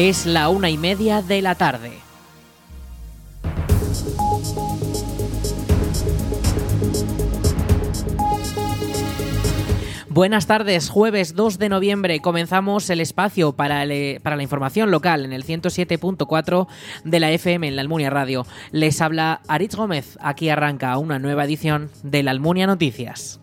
Es la una y media de la tarde. Buenas tardes, jueves 2 de noviembre comenzamos el espacio para, para la información local en el 107.4 de la FM en la Almunia Radio. Les habla Aritz Gómez, aquí arranca una nueva edición de la Almunia Noticias.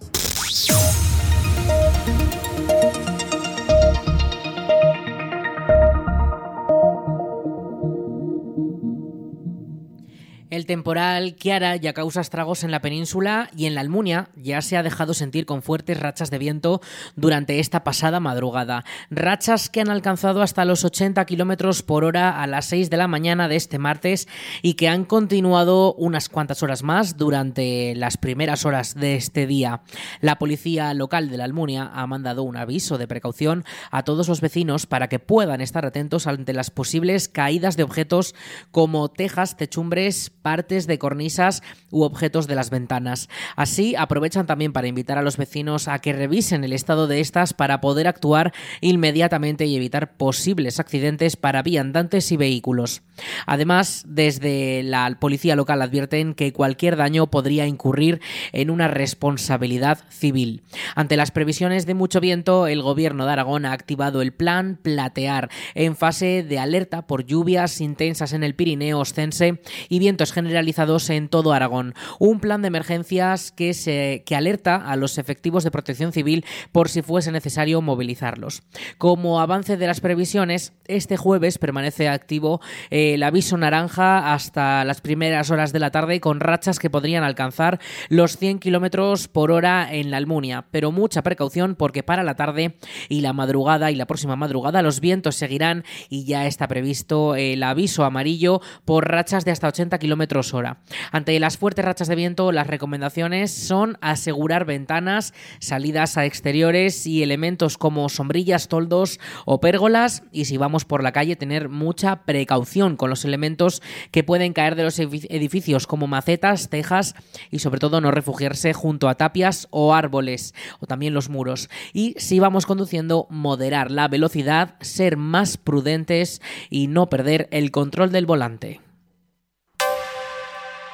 El temporal Kiara ya causa estragos en la península y en la Almunia ya se ha dejado sentir con fuertes rachas de viento durante esta pasada madrugada. Rachas que han alcanzado hasta los 80 kilómetros por hora a las 6 de la mañana de este martes y que han continuado unas cuantas horas más durante las primeras horas de este día. La policía local de la Almunia ha mandado un aviso de precaución a todos los vecinos para que puedan estar atentos ante las posibles caídas de objetos como tejas, techumbres, partes de cornisas u objetos de las ventanas. Así aprovechan también para invitar a los vecinos a que revisen el estado de estas para poder actuar inmediatamente y evitar posibles accidentes para viandantes y vehículos. Además, desde la policía local advierten que cualquier daño podría incurrir en una responsabilidad civil. Ante las previsiones de mucho viento, el gobierno de Aragón ha activado el plan Platear en fase de alerta por lluvias intensas en el Pirineo Ostense y vientos generalizados en todo Aragón. Un plan de emergencias que, se, que alerta a los efectivos de protección civil por si fuese necesario movilizarlos. Como avance de las previsiones, este jueves permanece activo eh, el aviso naranja hasta las primeras horas de la tarde con rachas que podrían alcanzar los 100 kilómetros por hora en la Almunia. Pero mucha precaución porque para la tarde y la madrugada y la próxima madrugada los vientos seguirán y ya está previsto el aviso amarillo por rachas de hasta 80 kilómetros hora. Ante las fuertes rachas de viento, las recomendaciones son asegurar ventanas, salidas a exteriores y elementos como sombrillas, toldos o pérgolas y si vamos por la calle tener mucha precaución con los elementos que pueden caer de los edificios como macetas, tejas y sobre todo no refugiarse junto a tapias o árboles o también los muros. Y si vamos conduciendo, moderar la velocidad, ser más prudentes y no perder el control del volante.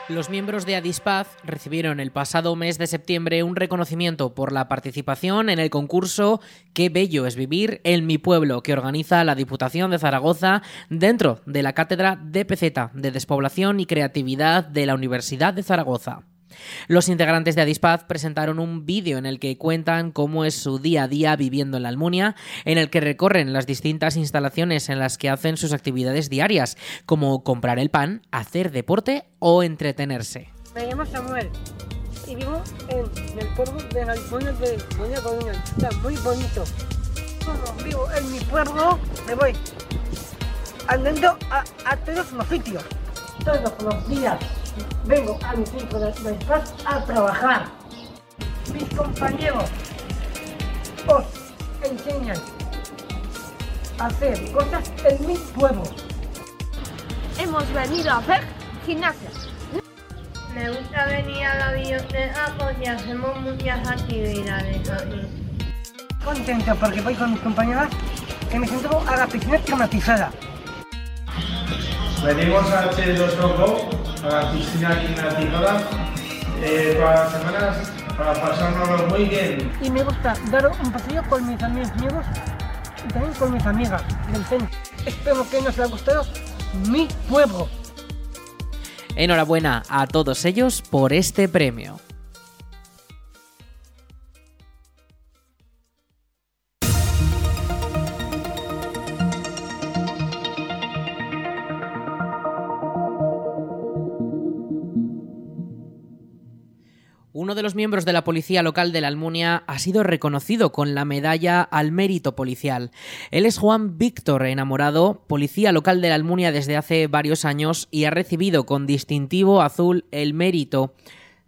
Los miembros de Adispaz recibieron el pasado mes de septiembre un reconocimiento por la participación en el concurso Qué bello es vivir en mi pueblo que organiza la Diputación de Zaragoza dentro de la Cátedra DPZ de Despoblación y Creatividad de la Universidad de Zaragoza. Los integrantes de Adispaz presentaron un vídeo en el que cuentan cómo es su día a día viviendo en la Almunia, en el que recorren las distintas instalaciones en las que hacen sus actividades diarias, como comprar el pan, hacer deporte o entretenerse. Me llamo Samuel y vivo en el pueblo de la Almunia de Buena Está muy bonito. vivo en mi pueblo, me voy andando a, a todos los sitios, todos los días vengo a mi centro de, paz a trabajar. Mis compañeros os enseñan a hacer cosas en mi pueblo. Hemos venido a hacer gimnasia. Me gusta venir a la biblioteca porque hacemos muchas actividades aquí. Contento porque voy con mis compañeras que me siento a la piscina climatizada. Venimos a H2O a la piscina climatizada eh, para las semanas para pasárnoslo muy bien. Y me gusta dar un paseo con mis amigos y también con mis amigas del centro. Espero que nos haya gustado mi pueblo. Enhorabuena a todos ellos por este premio. Uno de los miembros de la policía local de la Almunia ha sido reconocido con la medalla al mérito policial. Él es Juan Víctor Enamorado, policía local de la Almunia desde hace varios años y ha recibido con distintivo azul el mérito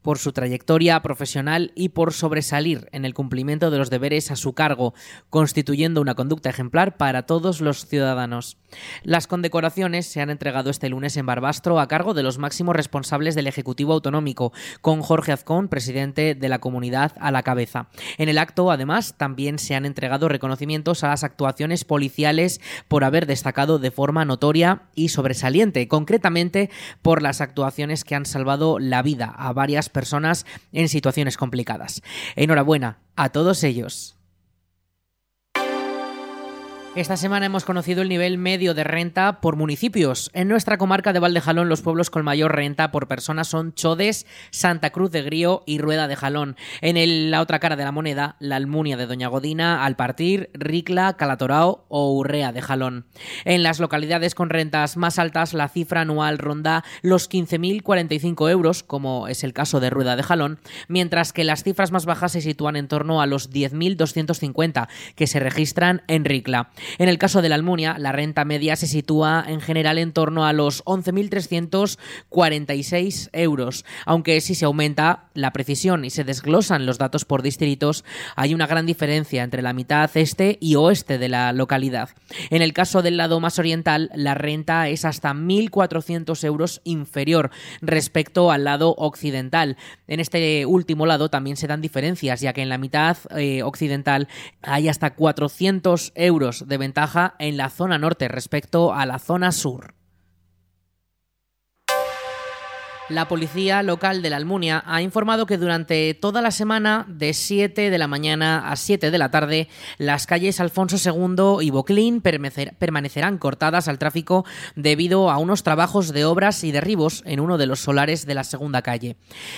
por su trayectoria profesional y por sobresalir en el cumplimiento de los deberes a su cargo, constituyendo una conducta ejemplar para todos los ciudadanos. Las condecoraciones se han entregado este lunes en Barbastro a cargo de los máximos responsables del Ejecutivo Autonómico, con Jorge Azcón, presidente de la comunidad, a la cabeza. En el acto, además, también se han entregado reconocimientos a las actuaciones policiales por haber destacado de forma notoria y sobresaliente, concretamente por las actuaciones que han salvado la vida a varias personas en situaciones complicadas. Enhorabuena a todos ellos. Esta semana hemos conocido el nivel medio de renta por municipios. En nuestra comarca de Valdejalón, los pueblos con mayor renta por persona son Chodes, Santa Cruz de Grío y Rueda de Jalón. En la otra cara de la moneda, la Almunia de Doña Godina, Alpartir, Ricla, Calatorao o Urrea de Jalón. En las localidades con rentas más altas, la cifra anual ronda los 15.045 euros, como es el caso de Rueda de Jalón, mientras que las cifras más bajas se sitúan en torno a los 10.250 que se registran en Ricla. En el caso de la Almunia, la renta media se sitúa en general en torno a los 11.346 euros, aunque si se aumenta la precisión y se desglosan los datos por distritos, hay una gran diferencia entre la mitad este y oeste de la localidad. En el caso del lado más oriental, la renta es hasta 1.400 euros inferior respecto al lado occidental. En este último lado también se dan diferencias, ya que en la mitad eh, occidental hay hasta 400 euros de ventaja en la zona norte respecto a la zona sur. La policía local de la Almunia ha informado que durante toda la semana, de 7 de la mañana a 7 de la tarde, las calles Alfonso II y Boclín permanecerán cortadas al tráfico debido a unos trabajos de obras y derribos en uno de los solares de la segunda calle.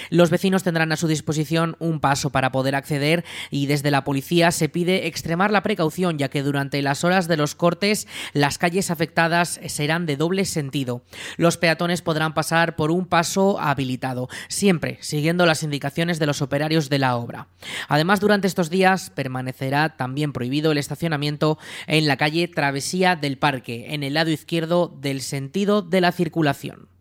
Los vecinos tendrán a su disposición un paso para poder acceder y desde la policía se pide extremar la precaución ya que durante las horas de los cortes las calles afectadas serán de doble sentido. Los peatones podrán pasar por un paso habilitado, siempre siguiendo las indicaciones de los operarios de la obra. Además, durante estos días permanecerá también prohibido el estacionamiento en la calle Travesía del Parque, en el lado izquierdo del sentido de la circulación.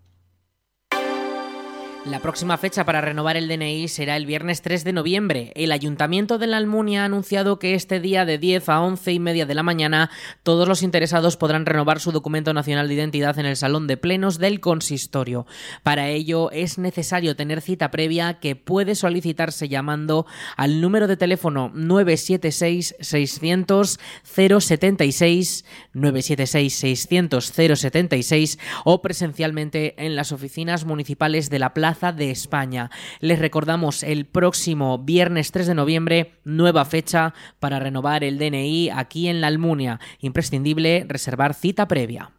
La próxima fecha para renovar el DNI será el viernes 3 de noviembre. El Ayuntamiento de la Almunia ha anunciado que este día de 10 a 11 y media de la mañana todos los interesados podrán renovar su documento nacional de identidad en el Salón de Plenos del Consistorio. Para ello es necesario tener cita previa que puede solicitarse llamando al número de teléfono 976 600 076 976 600 076 o presencialmente en las oficinas municipales de la De España. Les recordamos el próximo viernes 3 de noviembre, nueva fecha para renovar el DNI aquí en la Almunia. Imprescindible reservar cita previa.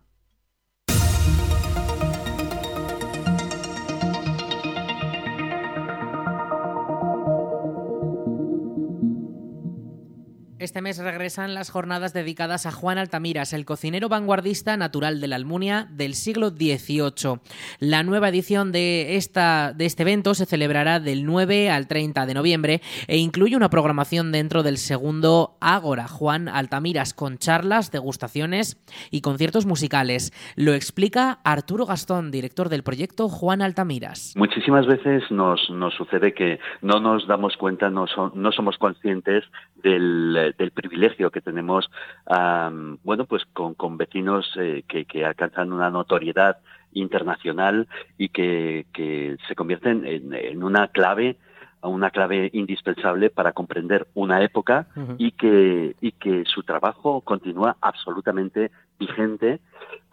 Este mes regresan las jornadas dedicadas a Juan Altamiras, el cocinero vanguardista natural de la Almunia del siglo XVIII. La nueva edición de, esta, de este evento se celebrará del 9 al 30 de noviembre e incluye una programación dentro del segundo Ágora Juan Altamiras con charlas, degustaciones y conciertos musicales. Lo explica Arturo Gastón, director del proyecto Juan Altamiras. Muchísimas veces nos, nos sucede que no nos damos cuenta, no, no somos conscientes del del privilegio que tenemos, bueno, pues con, vecinos eh, que, alcanzan una notoriedad internacional y que, se convierten en, una clave una clave indispensable para comprender una época y que y que su trabajo continúa absolutamente vigente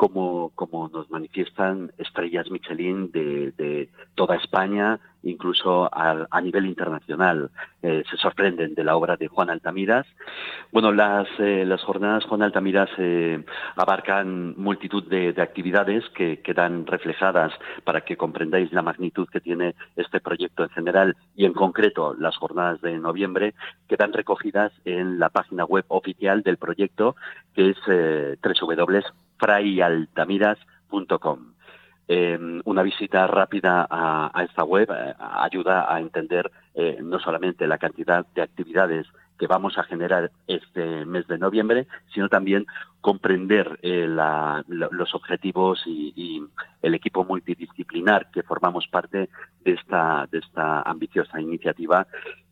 como, nos manifiestan estrellas Michelin de, toda España, incluso a, nivel internacional. Eh, se sorprenden de la obra de Juan Altamiras. Bueno, las, eh, jornadas Juan Altamiras eh, abarcan multitud de, de actividades que quedan reflejadas para que comprendáis la magnitud que tiene este proyecto en general y en concreto las jornadas de noviembre quedan recogidas en la página web oficial del proyecto que es eh, frayaltamiras.com. Eh, una visita rápida a, esta web eh, ayuda a entender eh, no solamente la cantidad de actividades que vamos a generar este mes de noviembre, sino también comprender eh, los objetivos y, el equipo multidisciplinar que formamos parte de esta, de esta ambiciosa iniciativa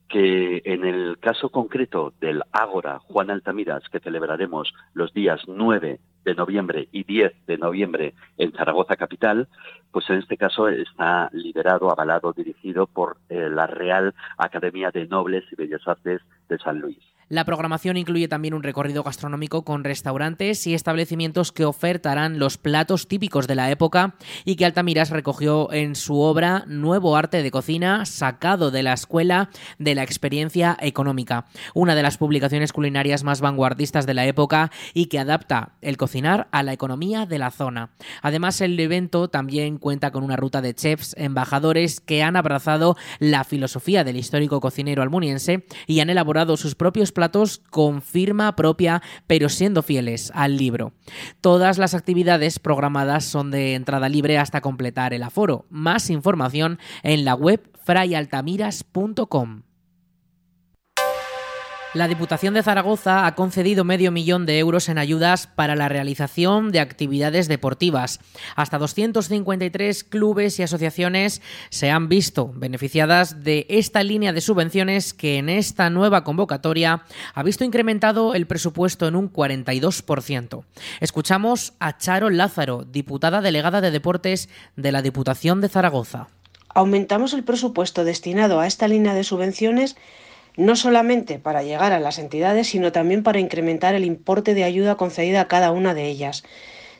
que en el caso concreto del Ágora Juan Altamiras, que celebraremos los días 9 de noviembre y 10 de noviembre en Zaragoza capital, pues en este caso está liderado, avalado, dirigido por eh, la Real Academia de Nobles y Bellas Artes de San Luis. La programación incluye también un recorrido gastronómico con restaurantes y establecimientos que ofertarán los platos típicos de la época y que Altamiras recogió en su obra Nuevo Arte de Cocina, sacado de la Escuela de la Experiencia Económica, una de las publicaciones culinarias más vanguardistas de la época y que adapta el cocinar a la economía de la zona. Además, el evento también cuenta con una ruta de chefs embajadores que han abrazado la filosofía del histórico cocinero almuniense y han elaborado sus propios platos con firma propia, pero siendo fieles al libro. Todas las actividades programadas son de entrada libre hasta completar el aforo. Más información en la web frayaltamiras.com. La Diputación de Zaragoza ha concedido medio millón de euros en ayudas para la realización de actividades deportivas. Hasta 253 clubes y asociaciones se han visto beneficiadas de esta línea de subvenciones que en esta nueva convocatoria ha visto incrementado el presupuesto en un 42%. Escuchamos a Charo Lázaro, diputada delegada de Deportes de la Diputación de Zaragoza. Aumentamos el presupuesto destinado a esta línea de subvenciones no solamente para llegar a las entidades, sino también para incrementar el importe de ayuda concedida a cada una de ellas.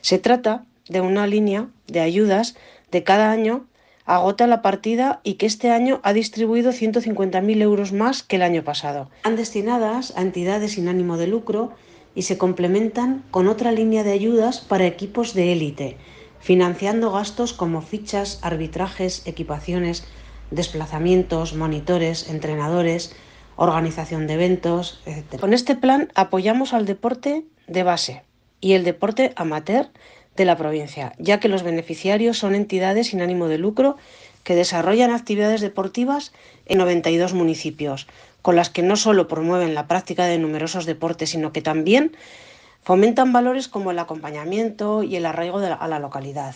Se trata de una línea de ayudas de cada año agota la partida y que este año ha distribuido 150.000 euros más que el año pasado. Han destinadas a entidades sin ánimo de lucro y se complementan con otra línea de ayudas para equipos de élite, financiando gastos como fichas, arbitrajes, equipaciones, desplazamientos, monitores, entrenadores, organización de eventos, etc. Con este plan apoyamos al deporte de base y el deporte amateur de la provincia, ya que los beneficiarios son entidades sin ánimo de lucro que desarrollan actividades deportivas en 92 municipios, con las que no solo promueven la práctica de numerosos deportes, sino que también fomentan valores como el acompañamiento y el arraigo a la localidad.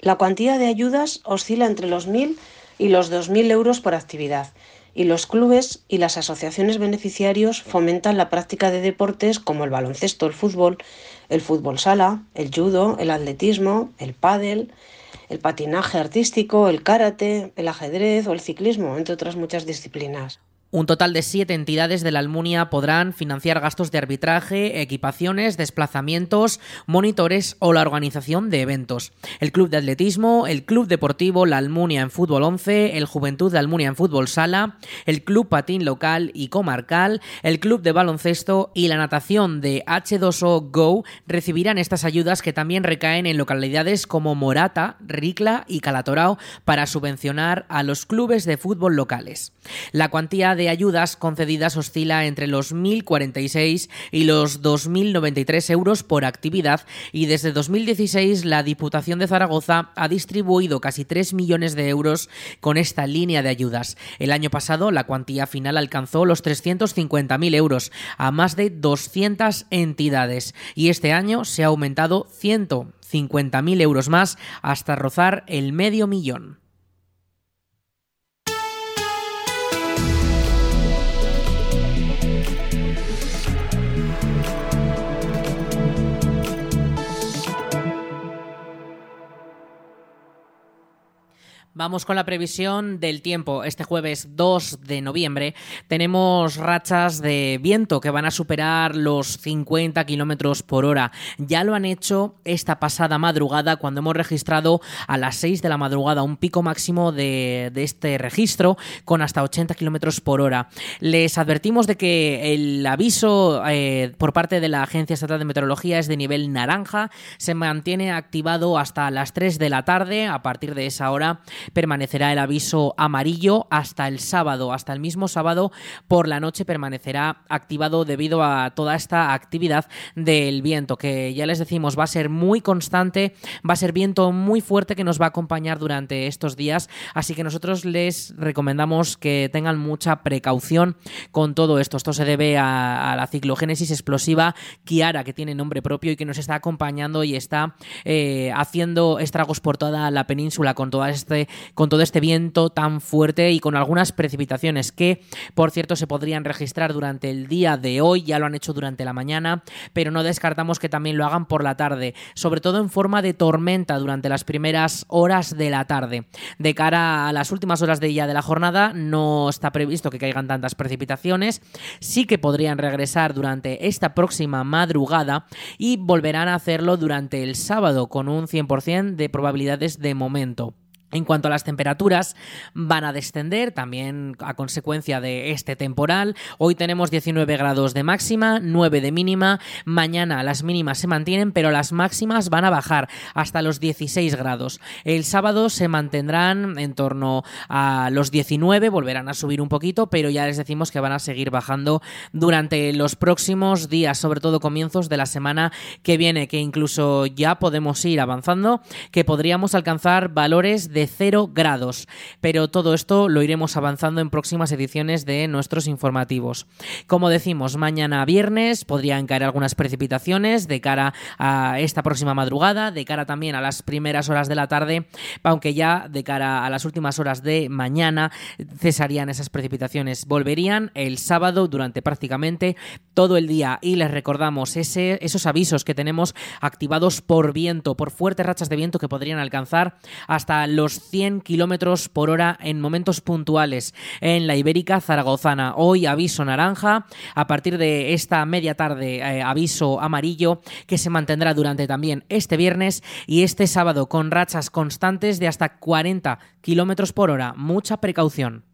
La cuantía de ayudas oscila entre los 1.000 y los 2.000 euros por actividad, y los clubes y las asociaciones beneficiarios fomentan la práctica de deportes como el baloncesto, el fútbol, el fútbol sala, el judo, el atletismo, el pádel, el patinaje artístico, el karate, el ajedrez o el ciclismo, entre otras muchas disciplinas. Un total de siete entidades de la Almunia podrán financiar gastos de arbitraje, equipaciones, desplazamientos, monitores o la organización de eventos. El Club de Atletismo, el Club Deportivo La Almunia en Fútbol 11, el Juventud de Almunia en Fútbol Sala, el Club Patín Local y Comarcal, el Club de Baloncesto y la natación de H2O Go recibirán estas ayudas que también recaen en localidades como Morata, Ricla y Calatorao para subvencionar a los clubes de fútbol locales. La cuantía de ayudas concedidas oscila entre los 1.046 y los 2.093 euros por actividad y desde 2016 la Diputación de Zaragoza ha distribuido casi 3 millones de euros con esta línea de ayudas. El año pasado la cuantía final alcanzó los 350.000 euros a más de 200 entidades y este año se ha aumentado 150.000 euros más hasta rozar el medio millón. Vamos con la previsión del tiempo. Este jueves 2 de noviembre tenemos rachas de viento que van a superar los 50 kilómetros por hora. Ya lo han hecho esta pasada madrugada cuando hemos registrado a las 6 de la madrugada un pico máximo de, este registro con hasta 80 kilómetros por hora. Les advertimos de que el aviso eh, por parte de la Agencia Estatal de Meteorología es de nivel naranja. Se mantiene activado hasta las 3 de la tarde. A partir de esa hora permanecerá el aviso amarillo hasta el sábado, hasta el mismo sábado por la noche permanecerá activado debido a toda esta actividad del viento, que ya les decimos va a ser muy constante, va a ser viento muy fuerte que nos va a acompañar durante estos días, así que nosotros les recomendamos que tengan mucha precaución con todo esto. Esto se debe a, la ciclogénesis explosiva Kiara, que tiene nombre propio y que nos está acompañando y está eh, haciendo estragos por toda la península con, toda este, con todo este viento tan fuerte y con algunas precipitaciones que, por cierto, se podrían registrar durante el día de hoy, ya lo han hecho durante la mañana, pero no descartamos que también lo hagan por la tarde, sobre todo en forma de tormenta durante las primeras horas de la tarde. De cara a las últimas horas de día de la jornada, no está previsto que caigan tantas precipitaciones, sí que podrían regresar durante esta próxima madrugada y volverán a hacerlo durante el sábado con un 100% de probabilidades de momento. En cuanto a las temperaturas, van a descender también a consecuencia de este temporal. Hoy tenemos 19 grados de máxima, 9 de mínima. Mañana las mínimas se mantienen, pero las máximas van a bajar hasta los 16 grados. El sábado se mantendrán en torno a los 19, volverán a subir un poquito, pero ya les decimos que van a seguir bajando durante los próximos días, sobre todo comienzos de la semana que viene, que incluso ya podemos ir avanzando, que podríamos alcanzar valores de 0 grados. Pero todo esto lo iremos avanzando en próximas ediciones de nuestros informativos. Como decimos, mañana viernes podrían caer algunas precipitaciones de cara a esta próxima madrugada, de cara también a las primeras horas de la tarde, aunque ya de cara a las últimas horas de mañana cesarían esas precipitaciones. Volverían el sábado durante prácticamente todo el día y les recordamos ese, esos avisos que tenemos activados por viento, por fuertes rachas de viento que podrían alcanzar hasta los 100 kilómetros por hora en momentos puntuales en la Ibérica Zaragozana. Hoy aviso naranja, a partir de esta media tarde eh, aviso amarillo que se mantendrá durante también este viernes y este sábado con rachas constantes de hasta 40 kilómetros por hora. Mucha precaución.